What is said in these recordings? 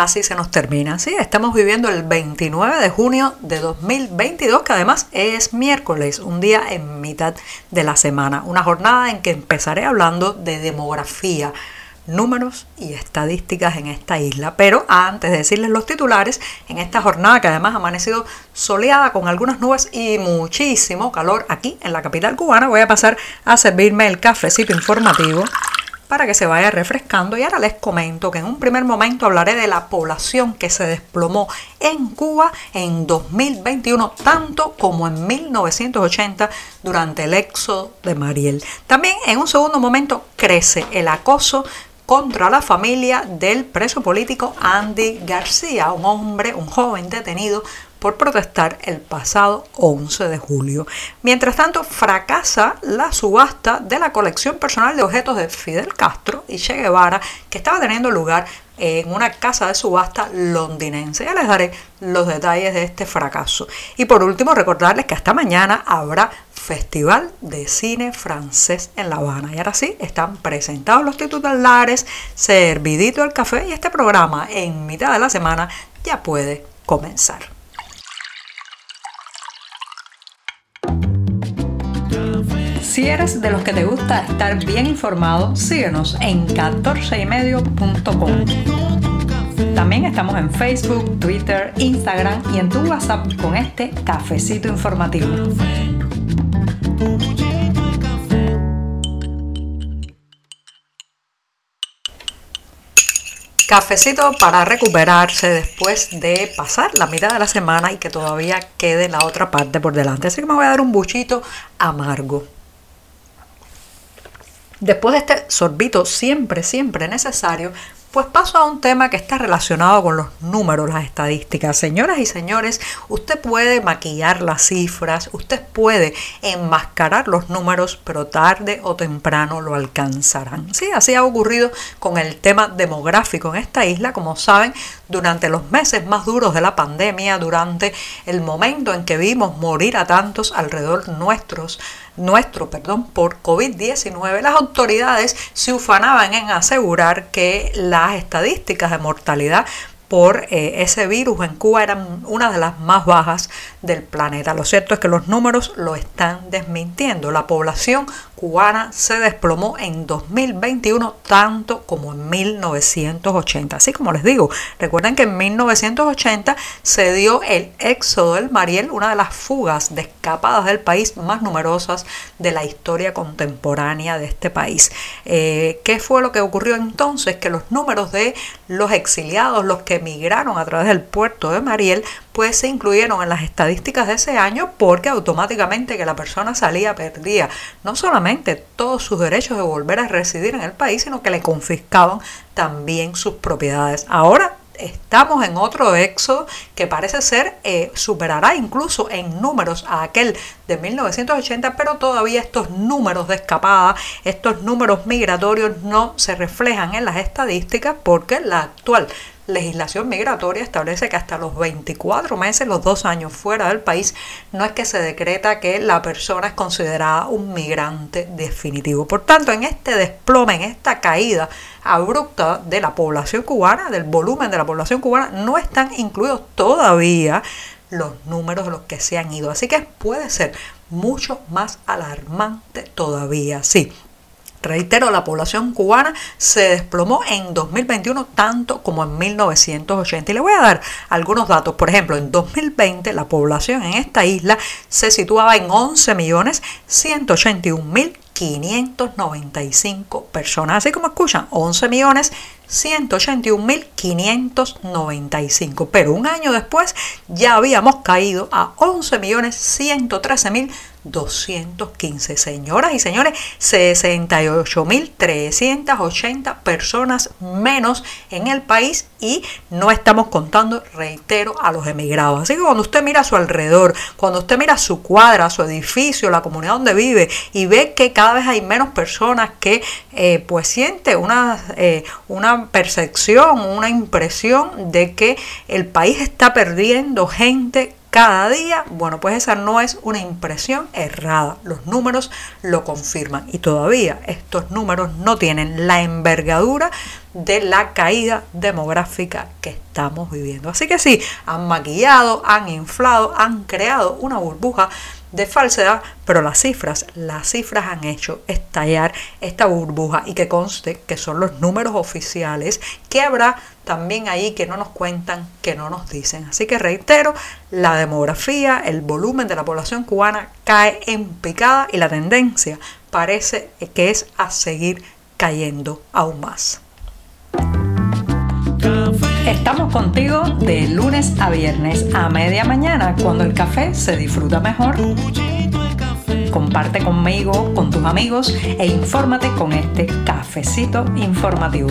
casi se nos termina. Sí, estamos viviendo el 29 de junio de 2022, que además es miércoles, un día en mitad de la semana. Una jornada en que empezaré hablando de demografía, números y estadísticas en esta isla. Pero antes de decirles los titulares, en esta jornada que además ha amanecido soleada con algunas nubes y muchísimo calor aquí en la capital cubana, voy a pasar a servirme el cafecito informativo para que se vaya refrescando. Y ahora les comento que en un primer momento hablaré de la población que se desplomó en Cuba en 2021, tanto como en 1980 durante el éxodo de Mariel. También en un segundo momento crece el acoso contra la familia del preso político Andy García, un hombre, un joven detenido por protestar el pasado 11 de julio. Mientras tanto, fracasa la subasta de la colección personal de objetos de Fidel Castro y Che Guevara que estaba teniendo lugar en una casa de subasta londinense. Ya les daré los detalles de este fracaso. Y por último, recordarles que hasta mañana habrá Festival de Cine Francés en La Habana. Y ahora sí, están presentados los titulares, servidito el café y este programa en mitad de la semana ya puede comenzar. Si eres de los que te gusta estar bien informado, síguenos en 14ymedio.com. También estamos en Facebook, Twitter, Instagram y en tu WhatsApp con este cafecito informativo. Cafecito para recuperarse después de pasar la mitad de la semana y que todavía quede la otra parte por delante. Así que me voy a dar un buchito amargo. Después de este sorbito siempre, siempre necesario, pues paso a un tema que está relacionado con los números, las estadísticas. Señoras y señores, usted puede maquillar las cifras, usted puede enmascarar los números, pero tarde o temprano lo alcanzarán. Sí, así ha ocurrido con el tema demográfico en esta isla. Como saben, durante los meses más duros de la pandemia, durante el momento en que vimos morir a tantos alrededor nuestros, nuestro, perdón, por COVID-19, las autoridades se ufanaban en asegurar que las estadísticas de mortalidad por eh, ese virus en Cuba eran una de las más bajas del planeta. Lo cierto es que los números lo están desmintiendo. La población cubana se desplomó en 2021 tanto como en 1980. Así como les digo, recuerden que en 1980 se dio el éxodo del Mariel, una de las fugas de escapadas del país más numerosas de la historia contemporánea de este país. Eh, ¿Qué fue lo que ocurrió entonces? Que los números de los exiliados, los que emigraron a través del puerto de Mariel, pues se incluyeron en las estadísticas de ese año porque automáticamente que la persona salía perdía no solamente todos sus derechos de volver a residir en el país, sino que le confiscaban también sus propiedades. Ahora estamos en otro éxodo que parece ser eh, superará incluso en números a aquel de 1980, pero todavía estos números de escapada, estos números migratorios no se reflejan en las estadísticas porque la actual legislación migratoria establece que hasta los 24 meses, los dos años fuera del país, no es que se decreta que la persona es considerada un migrante definitivo. Por tanto, en este desplome, en esta caída abrupta de la población cubana, del volumen de la población cubana, no están incluidos todavía los números de los que se han ido. Así que puede ser mucho más alarmante todavía. Sí, Reitero, la población cubana se desplomó en 2021 tanto como en 1980. Y le voy a dar algunos datos. Por ejemplo, en 2020 la población en esta isla se situaba en 11 millones 181 mil 595 personas. Así como escuchan, 11 millones 181 mil 595. Pero un año después ya habíamos caído a 11 millones 113 mil 215. Señoras y señores, 68.380 personas menos en el país y no estamos contando, reitero, a los emigrados. Así que cuando usted mira a su alrededor, cuando usted mira su cuadra, su edificio, la comunidad donde vive y ve que cada vez hay menos personas que eh, pues siente una, eh, una percepción, una impresión de que el país está perdiendo gente cada día, bueno, pues esa no es una impresión errada. Los números lo confirman y todavía estos números no tienen la envergadura de la caída demográfica que estamos viviendo. Así que sí, han maquillado, han inflado, han creado una burbuja de falsedad, pero las cifras, las cifras han hecho estallar esta burbuja y que conste que son los números oficiales que habrá también ahí que no nos cuentan, que no nos dicen. Así que reitero, la demografía, el volumen de la población cubana cae en picada y la tendencia parece que es a seguir cayendo aún más. Estamos contigo de lunes a viernes a media mañana cuando el café se disfruta mejor. Comparte conmigo, con tus amigos e infórmate con este cafecito informativo.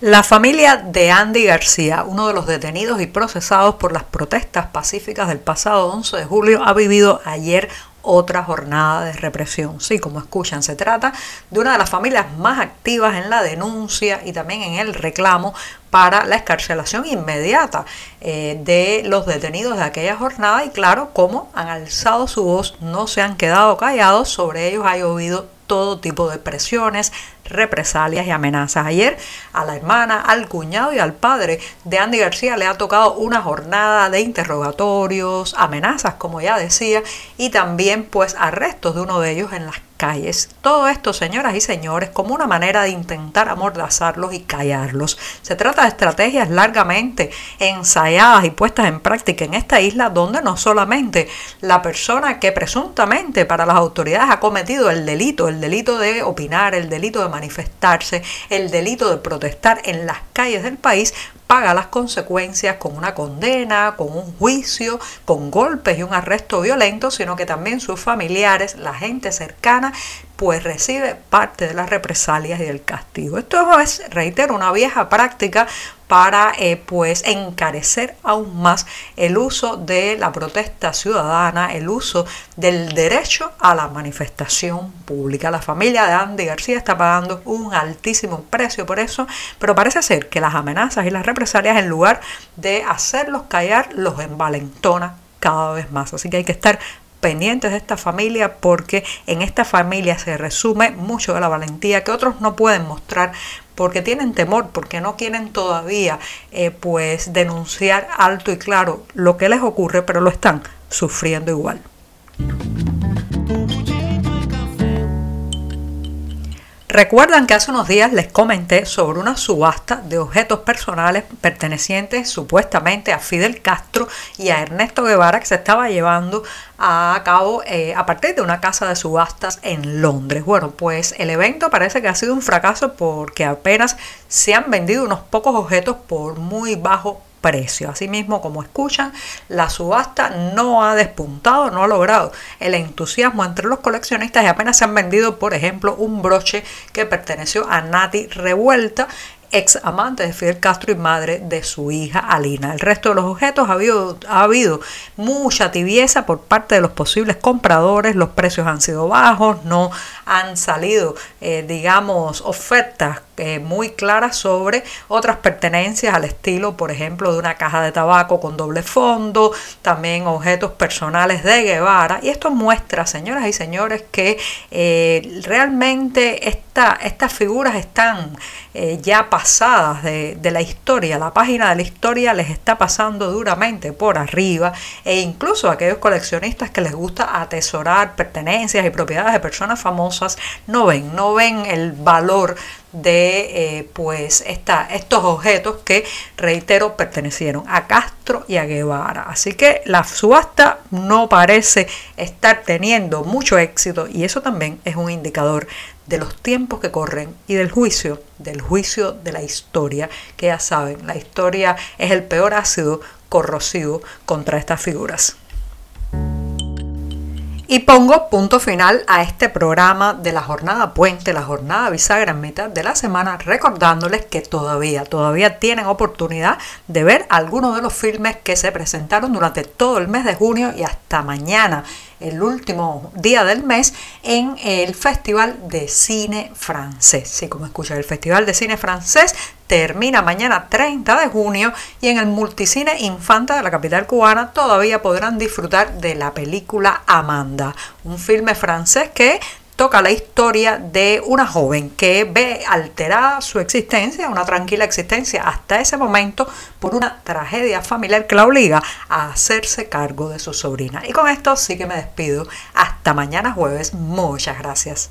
La familia de Andy García, uno de los detenidos y procesados por las protestas pacíficas del pasado 11 de julio, ha vivido ayer otra jornada de represión. Sí, como escuchan, se trata de una de las familias más activas en la denuncia y también en el reclamo para la escarcelación inmediata eh, de los detenidos de aquella jornada y claro, como han alzado su voz, no se han quedado callados, sobre ellos ha llovido todo tipo de presiones, represalias y amenazas. Ayer a la hermana, al cuñado y al padre de Andy García le ha tocado una jornada de interrogatorios, amenazas, como ya decía, y también pues arrestos de uno de ellos en las calles. Todo esto, señoras y señores, como una manera de intentar amordazarlos y callarlos. Se trata de estrategias largamente ensayadas y puestas en práctica en esta isla donde no solamente la persona que presuntamente para las autoridades ha cometido el delito, el delito de opinar, el delito de manifestarse, el delito de protestar en las calles del país, paga las consecuencias con una condena, con un juicio, con golpes y un arresto violento, sino que también sus familiares, la gente cercana, pues recibe parte de las represalias y del castigo. Esto es, reitero, una vieja práctica para eh, pues encarecer aún más el uso de la protesta ciudadana, el uso del derecho a la manifestación pública. La familia de Andy García está pagando un altísimo precio por eso, pero parece ser que las amenazas y las represalias en lugar de hacerlos callar los envalentona cada vez más. Así que hay que estar pendientes de esta familia porque en esta familia se resume mucho de la valentía que otros no pueden mostrar porque tienen temor, porque no quieren todavía eh, pues denunciar alto y claro lo que les ocurre, pero lo están sufriendo igual. Recuerdan que hace unos días les comenté sobre una subasta de objetos personales pertenecientes supuestamente a Fidel Castro y a Ernesto Guevara que se estaba llevando a cabo eh, a partir de una casa de subastas en Londres. Bueno, pues el evento parece que ha sido un fracaso porque apenas se han vendido unos pocos objetos por muy bajo precio. Asimismo, como escuchan, la subasta no ha despuntado, no ha logrado el entusiasmo entre los coleccionistas y apenas se han vendido, por ejemplo, un broche que perteneció a Nati Revuelta ex amante de Fidel Castro y madre de su hija Alina. El resto de los objetos ha habido, ha habido mucha tibieza por parte de los posibles compradores, los precios han sido bajos, no han salido, eh, digamos, ofertas eh, muy claras sobre otras pertenencias al estilo, por ejemplo, de una caja de tabaco con doble fondo, también objetos personales de Guevara. Y esto muestra, señoras y señores, que eh, realmente esta, estas figuras están ya pasadas de, de la historia. La página de la historia les está pasando duramente por arriba e incluso aquellos coleccionistas que les gusta atesorar pertenencias y propiedades de personas famosas no ven, no ven el valor de eh, pues esta, estos objetos que, reitero, pertenecieron a Castro y a Guevara. Así que la subasta no parece estar teniendo mucho éxito y eso también es un indicador de los tiempos que corren y del juicio, del juicio de la historia, que ya saben, la historia es el peor ácido corrosivo contra estas figuras. Y pongo punto final a este programa de la jornada puente, la jornada bisagra en mitad de la semana, recordándoles que todavía, todavía tienen oportunidad de ver algunos de los filmes que se presentaron durante todo el mes de junio y hasta mañana el último día del mes en el Festival de Cine Francés. Sí, como escucha, el Festival de Cine Francés termina mañana 30 de junio y en el Multicine Infanta de la capital cubana todavía podrán disfrutar de la película Amanda, un filme francés que toca la historia de una joven que ve alterada su existencia, una tranquila existencia hasta ese momento por una tragedia familiar que la obliga a hacerse cargo de su sobrina. Y con esto sí que me despido. Hasta mañana jueves. Muchas gracias.